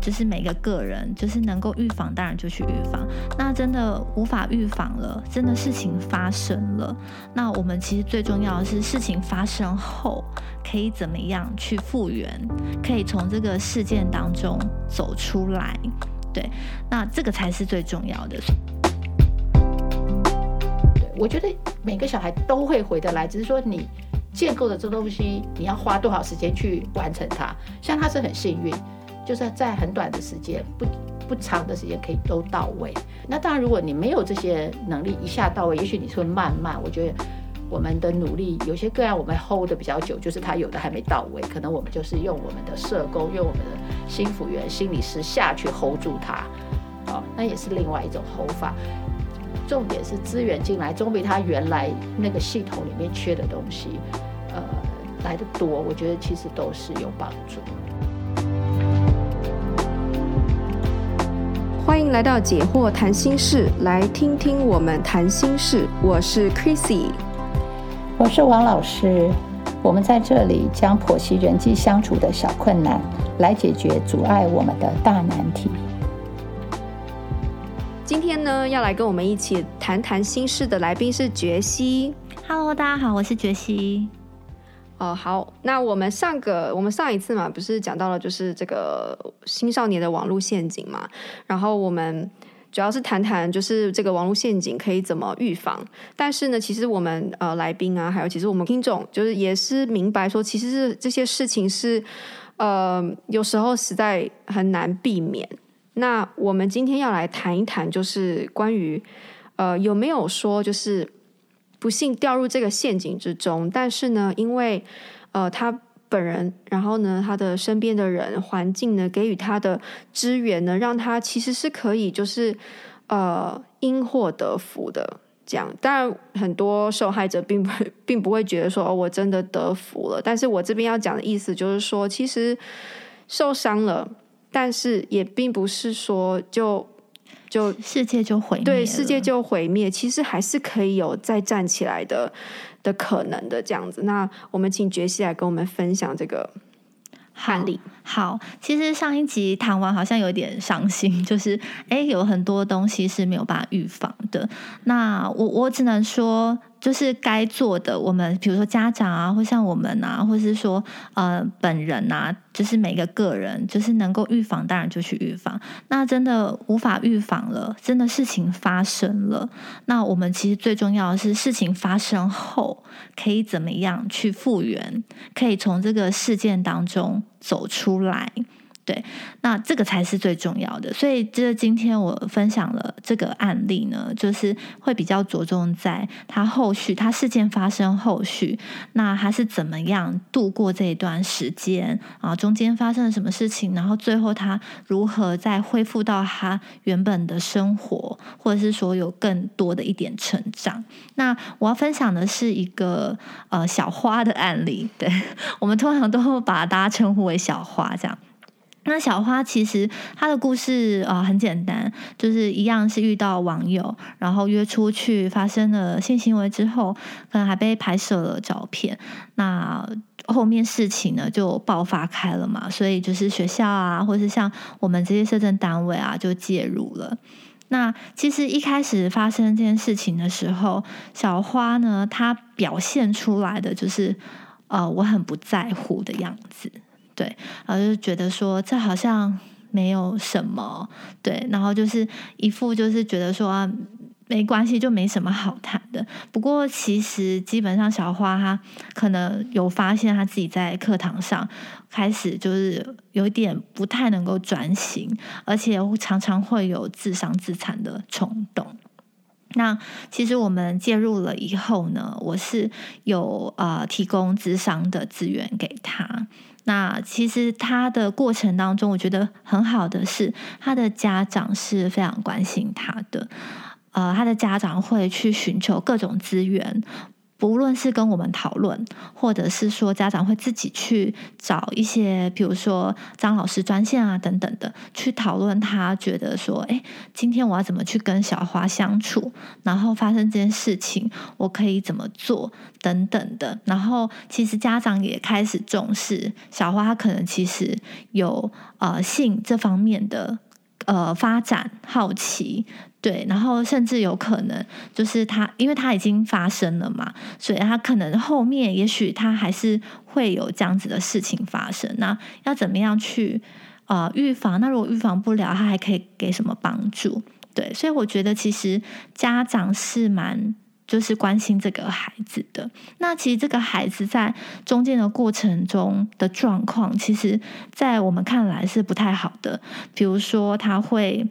就是每个个人，就是能够预防，当然就去预防。那真的无法预防了，真的事情发生了，那我们其实最重要的是事情发生后可以怎么样去复原，可以从这个事件当中走出来。对，那这个才是最重要的。我觉得每个小孩都会回得来，只是说你建构的这东西，你要花多少时间去完成它。像他是很幸运。就是在很短的时间，不不长的时间可以都到位。那当然，如果你没有这些能力一下到位，也许你是会慢慢。我觉得我们的努力，有些个案我们 hold 得比较久，就是他有的还没到位，可能我们就是用我们的社工，用我们的心辅员、心理师下去 hold 住他。好，那也是另外一种 hold 法。重点是资源进来，总比他原来那个系统里面缺的东西，呃，来的多。我觉得其实都是有帮助。欢迎来到解惑谈心事，来听听我们谈心事。我是 Chrissy，我是王老师。我们在这里将剖析人际相处的小困难，来解决阻碍我们的大难题。今天呢，要来跟我们一起谈谈心事的来宾是觉西。Hello，大家好，我是觉西。哦，好，那我们上个我们上一次嘛，不是讲到了就是这个青少年的网络陷阱嘛，然后我们主要是谈谈就是这个网络陷阱可以怎么预防。但是呢，其实我们呃来宾啊，还有其实我们听众，就是也是明白说，其实是这些事情是呃有时候实在很难避免。那我们今天要来谈一谈，就是关于呃有没有说就是。不幸掉入这个陷阱之中，但是呢，因为呃他本人，然后呢他的身边的人、环境呢给予他的资源呢，让他其实是可以就是呃因祸得福的这样。当然，很多受害者并不并不会觉得说我真的得福了，但是我这边要讲的意思就是说，其实受伤了，但是也并不是说就。就世界就毁灭，对，世界就毁灭，其实还是可以有再站起来的的可能的这样子。那我们请杰西来跟我们分享这个案例。好，其实上一集谈完好像有点伤心，就是诶，有很多东西是没有办法预防的。那我我只能说。就是该做的，我们比如说家长啊，或像我们啊，或是说呃本人啊，就是每个个人，就是能够预防，当然就去预防。那真的无法预防了，真的事情发生了，那我们其实最重要的是事情发生后可以怎么样去复原，可以从这个事件当中走出来。对，那这个才是最重要的。所以，这今天我分享了这个案例呢，就是会比较着重在他后续，他事件发生后续，那他是怎么样度过这一段时间啊？中间发生了什么事情？然后最后他如何再恢复到他原本的生活，或者是说有更多的一点成长？那我要分享的是一个呃小花的案例。对，我们通常都会把大家称呼为小花这样。那小花其实她的故事啊、很简单，就是一样是遇到网友，然后约出去发生了性行为之后，可能还被拍摄了照片。那后面事情呢就爆发开了嘛，所以就是学校啊，或是像我们这些社政单位啊就介入了。那其实一开始发生这件事情的时候，小花呢她表现出来的就是呃我很不在乎的样子。对，然后就觉得说这好像没有什么，对，然后就是一副就是觉得说，没关系，就没什么好谈的。不过其实基本上小花她可能有发现，她自己在课堂上开始就是有点不太能够专心，而且常常会有自伤自残的冲动。那其实我们介入了以后呢，我是有呃提供智商的资源给他。那其实他的过程当中，我觉得很好的是，他的家长是非常关心他的，呃，他的家长会去寻求各种资源，不论是跟我们讨论，或者是说家长会自己去找一些，比如说张老师专线啊等等的，去讨论他觉得说，哎，今天我要怎么去跟小花相处，然后发生这件事情，我可以怎么做等等的。然后其实家长也开始重视小花，可能其实有呃性这方面的呃发展好奇。对，然后甚至有可能就是他，因为他已经发生了嘛，所以他可能后面也许他还是会有这样子的事情发生。那要怎么样去呃预防？那如果预防不了，他还可以给什么帮助？对，所以我觉得其实家长是蛮就是关心这个孩子的。那其实这个孩子在中间的过程中的状况，其实在我们看来是不太好的。比如说他会。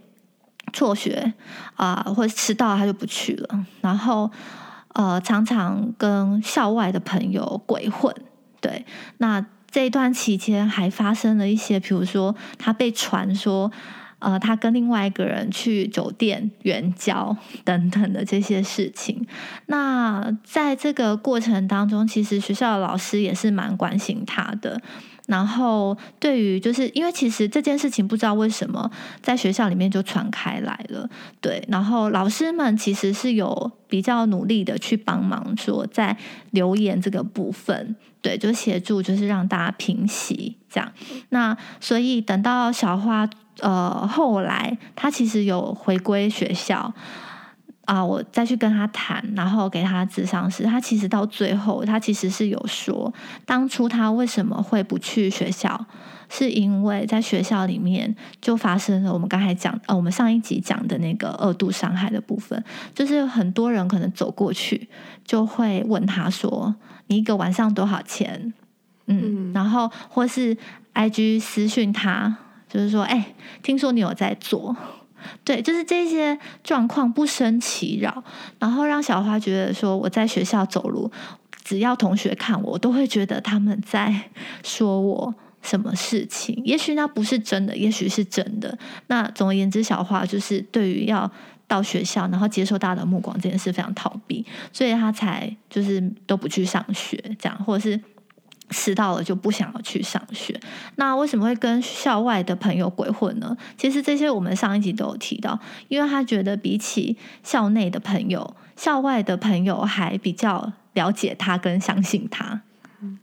辍学啊、或者迟到他就不去了。然后呃，常常跟校外的朋友鬼混。对，那这段期间还发生了一些，比如说他被传说呃，他跟另外一个人去酒店援交 等等的这些事情。那在这个过程当中，其实学校的老师也是蛮关心他的。然后，对于就是因为其实这件事情不知道为什么在学校里面就传开来了，对。然后老师们其实是有比较努力的去帮忙，说在留言这个部分，对，就协助就是让大家平息这样。那所以等到小花呃后来，她其实有回归学校。啊，我再去跟他谈，然后给他咨商时，他其实到最后，他其实是有说，当初他为什么会不去学校，是因为在学校里面就发生了我们刚才讲，呃，我们上一集讲的那个二度伤害的部分，就是很多人可能走过去就会问他说，你一个晚上多少钱？嗯，嗯然后或是 IG 私讯他，就是说，哎，听说你有在做。对，就是这些状况不生其扰，然后让小花觉得说，我在学校走路，只要同学看我，都会觉得他们在说我什么事情。也许那不是真的，也许是真的。那总而言之，小花就是对于要到学校，然后接受大家的目光这件事非常逃避，所以他才就是都不去上学，这样或者是。迟到了就不想要去上学，那为什么会跟校外的朋友鬼混呢？其实这些我们上一集都有提到，因为他觉得比起校内的朋友，校外的朋友还比较了解他跟相信他。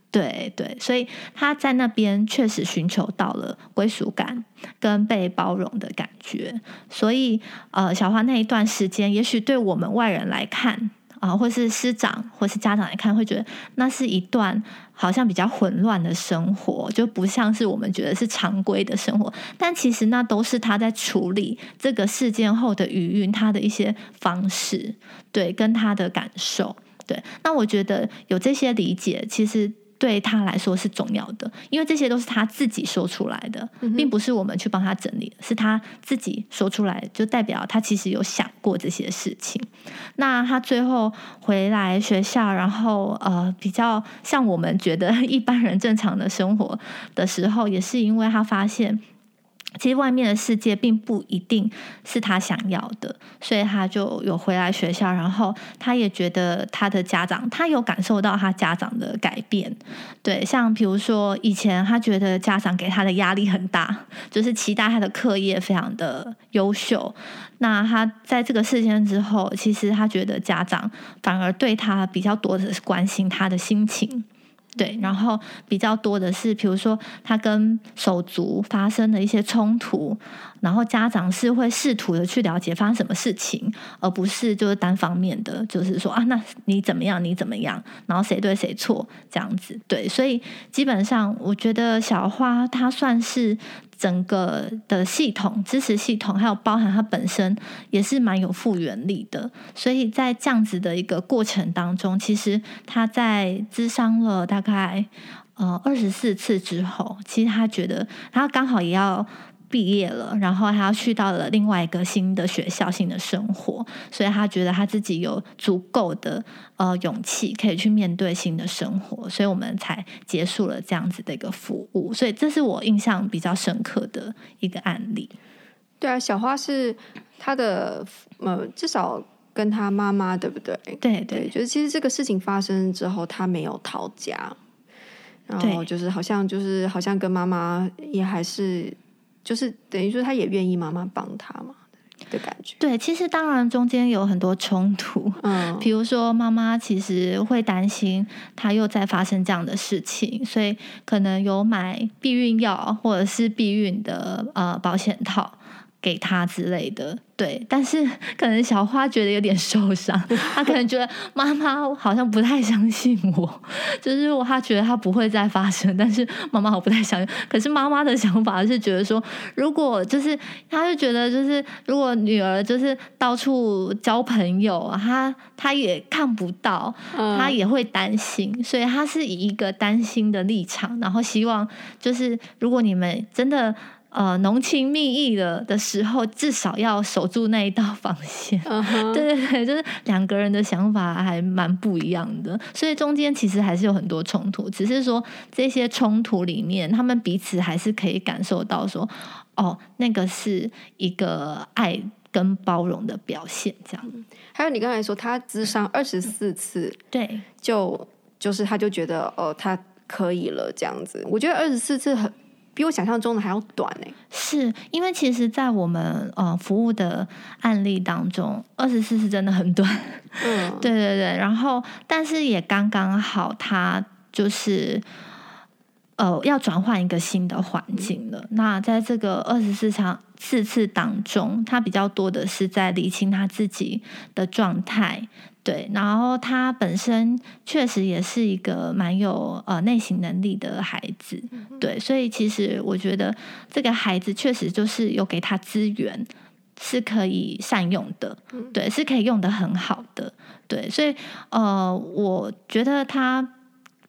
对对，所以他在那边确实寻求到了归属感跟被包容的感觉。所以呃，小花那一段时间，也许对我们外人来看。啊，或是师长，或是家长来看，会觉得那是一段好像比较混乱的生活，就不像是我们觉得是常规的生活。但其实那都是他在处理这个事件后的余韵，他的一些方式，对，跟他的感受，对。那我觉得有这些理解，其实。对他来说是重要的，因为这些都是他自己说出来的，并不是我们去帮他整理，是他自己说出来，就代表他其实有想过这些事情。那他最后回来学校，然后呃，比较像我们觉得 一般人正常的生活的时候，也是因为他发现。其实外面的世界并不一定是他想要的，所以他就有回来学校，然后他也觉得他的家长，他有感受到他家长的改变。对，像比如说以前他觉得家长给他的压力很大，就是期待他的课业非常的优秀。那他在这个事件之后，其实他觉得家长反而对他比较多的是关心他的心情。对，然后比较多的是，比如说他跟手足发生了一些冲突，然后家长是会试图的去了解发生什么事情，而不是就是单方面的，就是说啊，那你怎么样，你怎么样，然后谁对谁错这样子。对，所以基本上我觉得小花她算是。整个的系统支持系统，还有包含它本身也是蛮有复原力的，所以在这样子的一个过程当中，其实他在咨商了大概呃二十四次之后，其实他觉得他刚好也要。毕业了，然后他要去到了另外一个新的学校、新的生活，所以他觉得他自己有足够的呃勇气，可以去面对新的生活，所以我们才结束了这样子的一个服务。所以这是我印象比较深刻的一个案例。对啊，小花是他的呃，至少跟他妈妈，对不对？对对，就是其实这个事情发生之后，他没有逃家，然后就是好像就是好像跟妈妈也还是就是等于说他也愿意妈妈帮他嘛的感觉。对，其实当然中间有很多冲突，嗯，比如说妈妈其实会担心他又再发生这样的事情，所以可能有买避孕药或者是避孕的呃保险套。给他之类的，对，但是可能小花觉得有点受伤，她可能觉得妈妈好像不太相信我，就是如果她觉得她不会再发生，但是妈妈我不太相信。可是妈妈的想法是觉得说，如果就是，她就觉得就是，如果女儿就是到处交朋友，她她也看不到，她也会担心，所以她是以一个担心的立场，然后希望就是如果你们真的。呃，浓情蜜意的的时候，至少要守住那一道防线。Uh huh. 对对对，就是两个人的想法还蛮不一样的，所以中间其实还是有很多冲突。只是说这些冲突里面，他们彼此还是可以感受到说，哦，那个是一个爱跟包容的表现。这样。还有你刚才说他智商二十四次，对，就就是他就觉得哦，他可以了这样子。我觉得二十四次很。比我想象中的还要短呢，是因为其实，在我们呃服务的案例当中，二十四是真的很短。嗯，对对对。然后，但是也刚刚好，他就是呃要转换一个新的环境了。嗯、那在这个二十四场四次当中，他比较多的是在理清他自己的状态。对，然后他本身确实也是一个蛮有呃内省能力的孩子，对，所以其实我觉得这个孩子确实就是有给他资源是可以善用的，对，是可以用的很好的，对，所以呃，我觉得他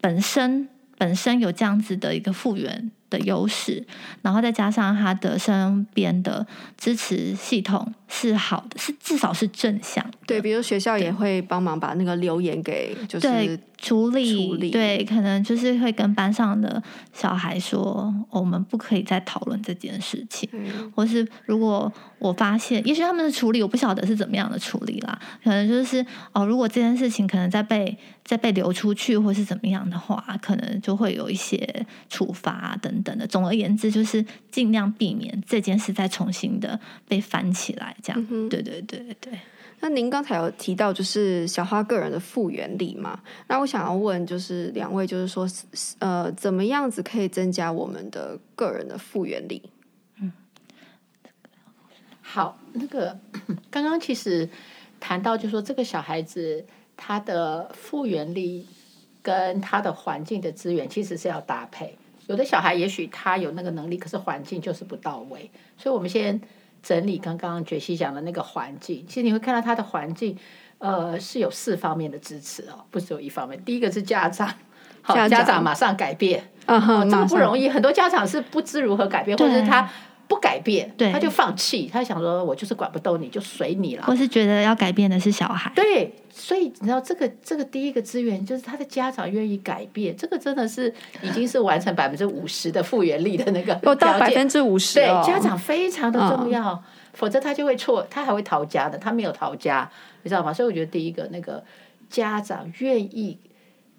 本身本身有这样子的一个复原的优势，然后再加上他的身边的支持系统是好的，是至少是正向。对，比如学校也会帮忙把那个留言给就是处理，处理对，可能就是会跟班上的小孩说，哦，我们不可以再讨论这件事情，嗯、或是如果我发现，也许他们的处理我不晓得是怎么样的处理啦，可能就是哦，如果这件事情可能再被再被流出去，或是怎么样的话，可能就会有一些处罚等等的。总而言之，就是尽量避免这件事再重新的被翻起来，这样。嗯、对对对对。那您刚才有提到就是小花个人的复原力嘛？那我想要问就是两位，就是说呃，怎么样子可以增加我们的个人的复原力？嗯，好，那个刚刚其实谈到，就是说这个小孩子他的复原力跟他的环境的资源其实是要搭配。有的小孩也许他有那个能力，可是环境就是不到位，所以我们先。整理刚刚觉西讲的那个环境，其实你会看到他的环境，呃，是有四方面的支持哦，不是有一方面。第一个是家长，好，家长，马上改变，啊这个不容易。很多家长是不知如何改变，或者是他不改变，对他就放弃，他想说我就是管不动你，就随你了。我是觉得要改变的是小孩，对。所以你知道这个这个第一个资源就是他的家长愿意改变，这个真的是已经是完成百分之五十的复原力的那个 我，到百分之五十，对，家长非常的重要，嗯、否则他就会错，他还会逃家的，他没有逃家，你知道吗？所以我觉得第一个那个家长愿意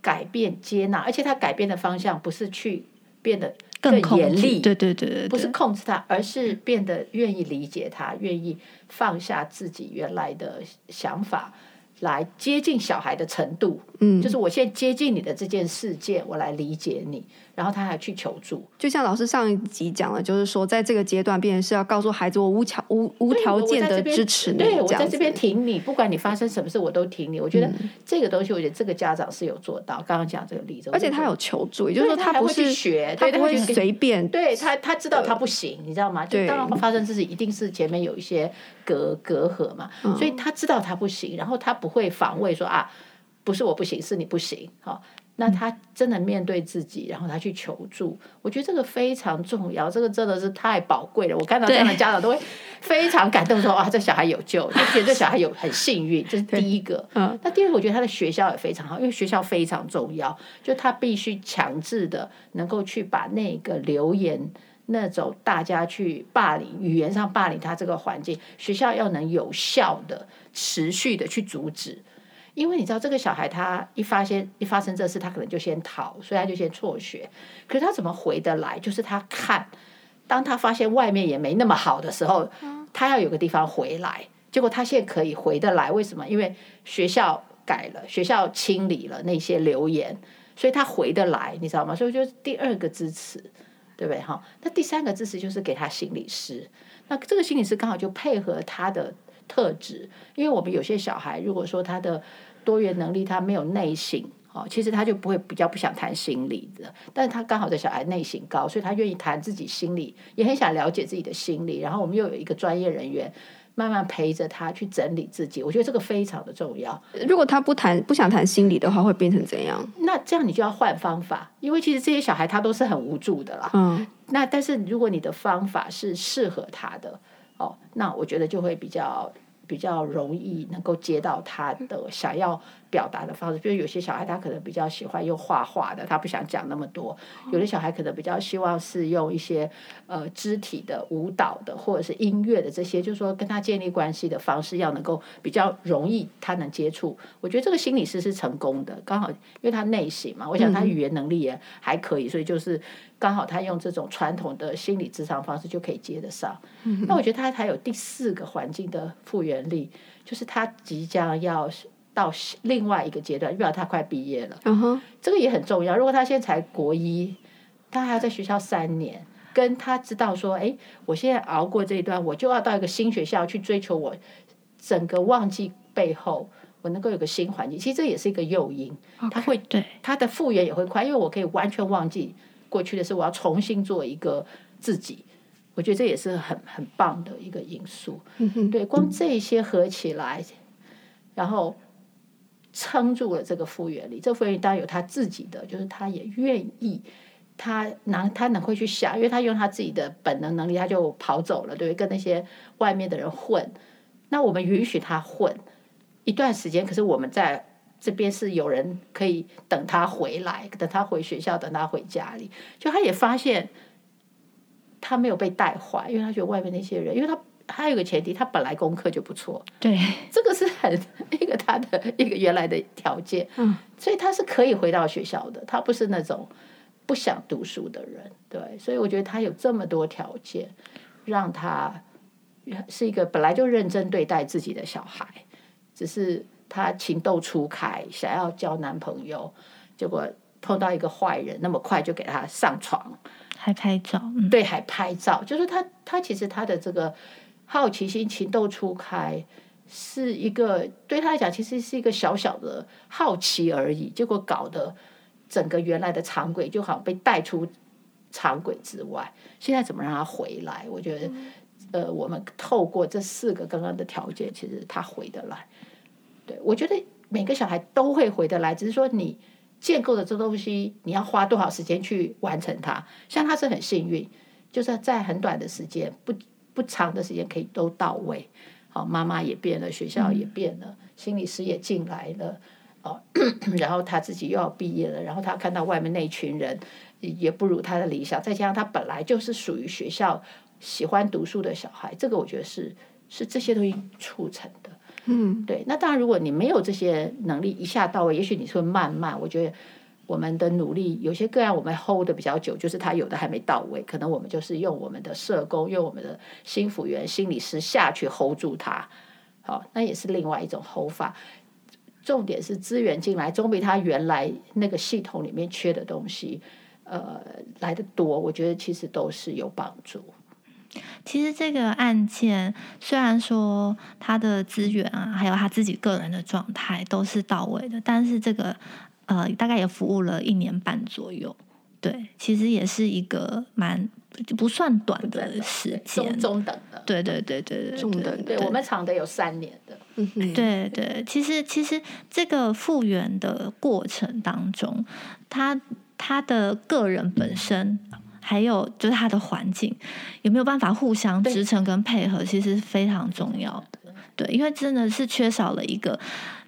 改变接纳，而且他改变的方向不是去变得更严厉，对对对对，不是控制他，而是变得愿意理解他，愿意放下自己原来的想法。来接近小孩的程度，嗯，就是我现在接近你的这件事件，我来理解你，然后他还去求助。就像老师上一集讲了，就是说在这个阶段，变成是要告诉孩子，我无条无无条件的支持你，对，我在这边挺你，不管你发生什么事，我都挺你。我觉得这个东西，我觉得这个家长是有做到。刚刚讲这个例子，而且他有求助，也就是说他不是学，他不会随便，对他他知道他不行，你知道吗？就当然发生这事，一定是前面有一些隔隔阂嘛，所以他知道他不行，然后他不会防卫说啊，不是我不行，是你不行，好。那他真的面对自己，然后他去求助，我觉得这个非常重要，这个真的是太宝贵了。我看到这样的家长都会非常感动，说哇，这小孩有救，就觉得这小孩有很幸运，这是第一个。嗯，那第二个，我觉得他的学校也非常好，因为学校非常重要，就他必须强制的能够去把那个留言那种大家去霸凌、语言上霸凌他这个环境，学校要能有效的、持续的去阻止。因为你知道，这个小孩他一发现一发生这事，他可能就先逃，所以他就先辍学。可是他怎么回得来？就是他看，当他发现外面也没那么好的时候，他要有个地方回来。结果他现在可以回得来，为什么？因为学校改了，学校清理了那些留言，所以他回得来，你知道吗？所以就是第二个支持。对不对哈？那第三个支持就是给他心理师，那这个心理师刚好就配合他的特质，因为我们有些小孩，如果说他的多元能力他没有内省，哦，其实他就不会比较不想谈心理的，但是他刚好这小孩内省高，所以他愿意谈自己心理，也很想了解自己的心理，然后我们又有一个专业人员。慢慢陪着他去整理自己，我觉得这个非常的重要。如果他不谈、不想谈心理的话，会变成怎样？那这样你就要换方法，因为其实这些小孩他都是很无助的啦。嗯。那但是如果你的方法是适合他的，哦，那我觉得就会比较比较容易能够接到他的想要。表达的方式，比如有些小孩他可能比较喜欢用画画的，他不想讲那么多；有的小孩可能比较希望是用一些呃肢体的舞蹈的或者是音乐的这些，就是说跟他建立关系的方式要能够比较容易他能接触。我觉得这个心理师是成功的，刚好因为他内省嘛，我想他语言能力也还可以，所以就是刚好他用这种传统的心理咨商方式就可以接得上。那我觉得他还有第四个环境的复原力，就是他即将要。到另外一个阶段，代表他快毕业了。Uh huh. 这个也很重要。如果他现在才国一，他还要在学校三年，跟他知道说，哎，我现在熬过这一段，我就要到一个新学校去追求我整个忘记背后，我能够有个新环境。其实这也是一个诱因，Okay. 他会对他的复原也会快，因为我可以完全忘记过去的事，我要重新做一个自己。我觉得这也是很很棒的一个因素。对，光这些合起来，然后。撑住了这个复原力，这个复原力当然有他自己的，就是他也愿意，他能他能会去想，因为他用他自己的本能能力，他就跑走了，对，跟那些外面的人混。那我们允许他混一段时间，可是我们在这边是有人可以等他回来，等他回学校，等他回家里。就他也发现他没有被带坏，因为他觉得外面那些人，因为他。还有个前提，他本来功课就不错，对，这个是很一个他的一个原来的条件，嗯，所以他是可以回到学校的，他不是那种不想读书的人，对，所以我觉得他有这么多条件，让他是一个本来就认真对待自己的小孩，只是他情窦初开，想要交男朋友，结果碰到一个坏人，那么快就给他上床，还拍照，嗯、对，还拍照，就是她她其实她的这个。好奇心、情窦初开，是一个对他来讲，其实是一个小小的好奇而已。结果搞得整个原来的常轨就好像被带出常轨之外。现在怎么让他回来？我觉得，呃，我们透过这四个刚刚的条件，其实他回得来。对，我觉得每个小孩都会回得来，只是说你建构的这东西，你要花多少时间去完成它。像他是很幸运，就是在很短的时间不。不长的时间可以都到位，好，妈妈也变了，学校也变了，嗯、心理师也进来了，哦，然后他自己又要毕业了，然后他看到外面那群人也不如他的理想，再加上他本来就是属于学校喜欢读书的小孩，这个我觉得是是这些东西促成的，嗯，对。那当然，如果你没有这些能力一下到位，也许你会慢慢，我觉得。我们的努力，有些个案我们 hold 的比较久，就是他有的还没到位，可能我们就是用我们的社工，用我们的心辅员、心理师下去 hold 住他，好，那也是另外一种 hold 法。重点是资源进来，总比他原来那个系统里面缺的东西，呃，来得多。我觉得其实都是有帮助。其实这个案件虽然说他的资源啊，还有他自己个人的状态都是到位的，但是这个。呃，大概也服务了一年半左右，对，其实也是一个蛮不算短的时间，中中等的，对对对对对，中等的，对，我们长的有三年的，嗯，对对，其实其实这个复原的过程当中，他他的个人本身，还有就是他的环境有没有办法互相支撑跟配合，其实是非常重要的，对，因为真的是缺少了一个。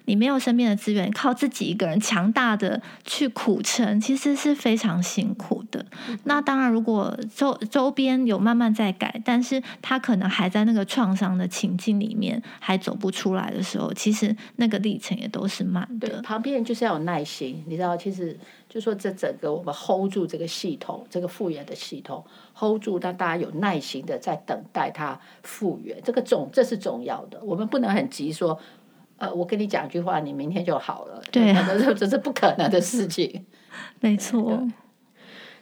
你没有身边的资源，靠自己一个人强大的去苦撑，其实是非常辛苦的。那当然，如果周周边有慢慢在改，但是他可能还在那个创伤的情境里面，还走不出来的时候，其实那个历程也都是慢的。旁边人就是要有耐心，你知道，其实就说这整个我们 hold 住这个系统，这个复原的系统 hold 住，让大家有耐心的在等待它复原，这个重这是重要的，我们不能很急说。呃，我跟你讲一句话，你明天就好了。对啊，这这是不可能的事情。没错。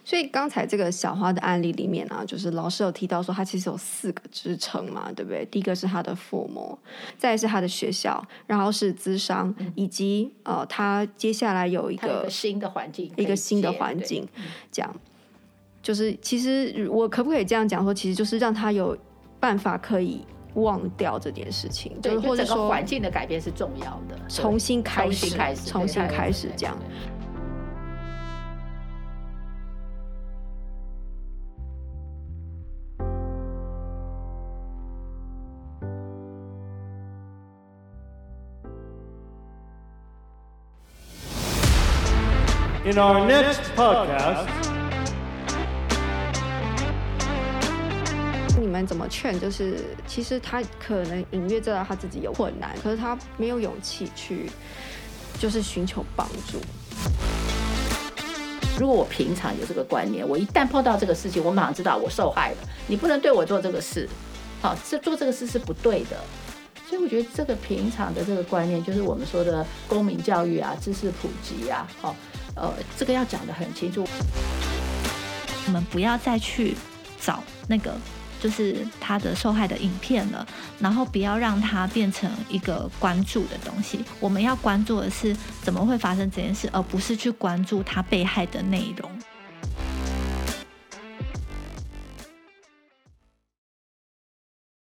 所以刚才这个小花的案例里面啊，就是老师有提到说，他其实有四个支撑嘛，对不对？第一个是他的父母，再是他的学校，然后是资商，嗯、以及呃，他接下来有一个新的环境，一个新的环境，这样。就是其实我可不可以这样讲说，其实就是让他有办法可以。忘掉这件事情，对，或者说环境的改变是重要的，重新开始，重新开始，重新开始这样。In our next podcast. 们怎么劝？就是其实他可能隐约知道他自己有困难，可是他没有勇气去，就是寻求帮助。如果我平常有这个观念，我一旦碰到这个事情，我马上知道我受害了。你不能对我做这个事，好，这做这个事是不对的。所以我觉得这个平常的这个观念，就是我们说的公民教育啊，知识普及啊，好，呃，这个要讲得很清楚。我们不要再去找那个。就是他的受害的影片了，然后不要让它变成一个关注的东西。我们要关注的是怎么会发生这件事，而不是去关注他被害的内容。